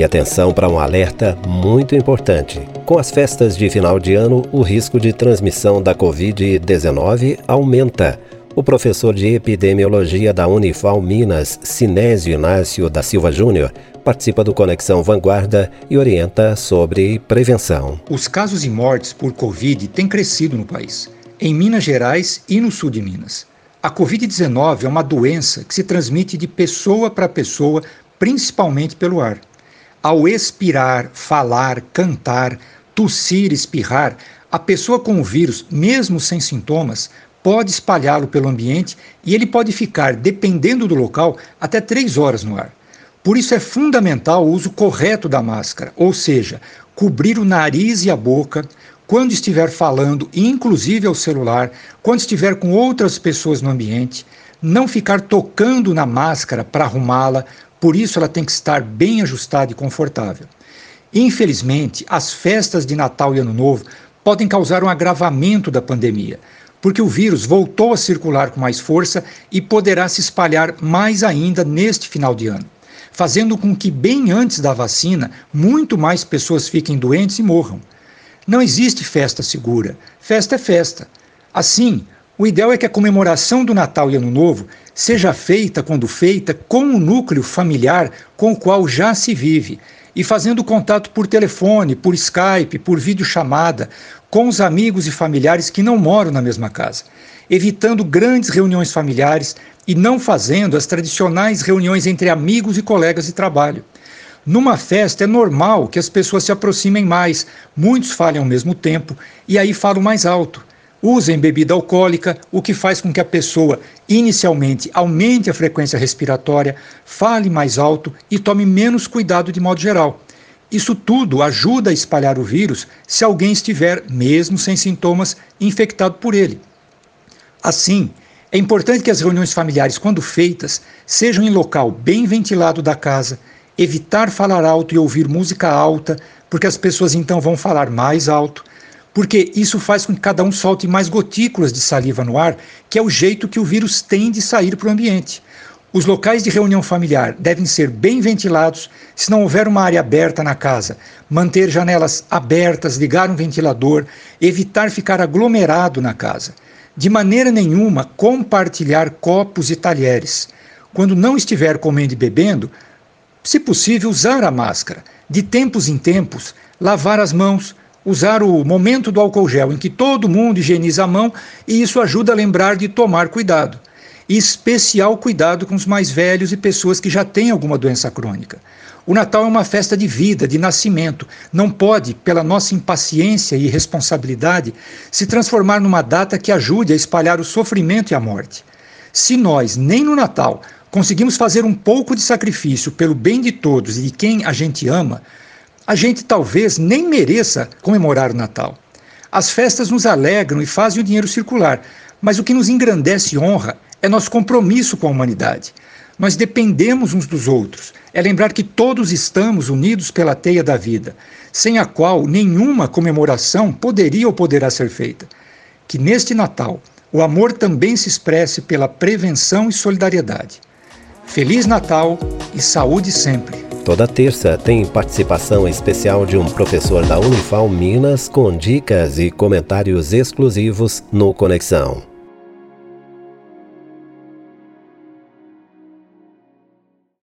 E atenção para um alerta muito importante. Com as festas de final de ano, o risco de transmissão da Covid-19 aumenta. O professor de epidemiologia da Unifal Minas, Sinésio Inácio da Silva Júnior, participa do Conexão Vanguarda e orienta sobre prevenção. Os casos e mortes por Covid têm crescido no país, em Minas Gerais e no sul de Minas. A Covid-19 é uma doença que se transmite de pessoa para pessoa, principalmente pelo ar. Ao expirar, falar, cantar, tossir, espirrar, a pessoa com o vírus, mesmo sem sintomas, pode espalhá-lo pelo ambiente e ele pode ficar, dependendo do local, até três horas no ar. Por isso é fundamental o uso correto da máscara, ou seja, cobrir o nariz e a boca, quando estiver falando, inclusive ao celular, quando estiver com outras pessoas no ambiente, não ficar tocando na máscara para arrumá-la, por isso ela tem que estar bem ajustada e confortável. Infelizmente, as festas de Natal e Ano Novo podem causar um agravamento da pandemia, porque o vírus voltou a circular com mais força e poderá se espalhar mais ainda neste final de ano, fazendo com que, bem antes da vacina, muito mais pessoas fiquem doentes e morram. Não existe festa segura. Festa é festa. Assim, o ideal é que a comemoração do Natal e Ano Novo seja feita, quando feita, com o núcleo familiar com o qual já se vive e fazendo contato por telefone, por Skype, por videochamada, com os amigos e familiares que não moram na mesma casa, evitando grandes reuniões familiares e não fazendo as tradicionais reuniões entre amigos e colegas de trabalho. Numa festa é normal que as pessoas se aproximem mais, muitos falem ao mesmo tempo e aí falam mais alto. Usem bebida alcoólica, o que faz com que a pessoa inicialmente aumente a frequência respiratória, fale mais alto e tome menos cuidado de modo geral. Isso tudo ajuda a espalhar o vírus se alguém estiver, mesmo sem sintomas, infectado por ele. Assim, é importante que as reuniões familiares, quando feitas, sejam em local bem ventilado da casa evitar falar alto e ouvir música alta, porque as pessoas então vão falar mais alto, porque isso faz com que cada um solte mais gotículas de saliva no ar, que é o jeito que o vírus tem de sair para o ambiente. Os locais de reunião familiar devem ser bem ventilados, se não houver uma área aberta na casa, manter janelas abertas, ligar um ventilador, evitar ficar aglomerado na casa. De maneira nenhuma compartilhar copos e talheres. Quando não estiver comendo e bebendo, se possível, usar a máscara. De tempos em tempos, lavar as mãos, usar o momento do álcool gel em que todo mundo higieniza a mão e isso ajuda a lembrar de tomar cuidado. E especial cuidado com os mais velhos e pessoas que já têm alguma doença crônica. O Natal é uma festa de vida, de nascimento. Não pode, pela nossa impaciência e irresponsabilidade, se transformar numa data que ajude a espalhar o sofrimento e a morte. Se nós, nem no Natal, conseguimos fazer um pouco de sacrifício pelo bem de todos e de quem a gente ama, a gente talvez nem mereça comemorar o Natal. As festas nos alegram e fazem o dinheiro circular, mas o que nos engrandece e honra é nosso compromisso com a humanidade. Nós dependemos uns dos outros. É lembrar que todos estamos unidos pela teia da vida, sem a qual nenhuma comemoração poderia ou poderá ser feita. Que neste Natal o amor também se expresse pela prevenção e solidariedade. Feliz Natal e saúde sempre. Toda terça tem participação especial de um professor da Unifal Minas com dicas e comentários exclusivos no Conexão.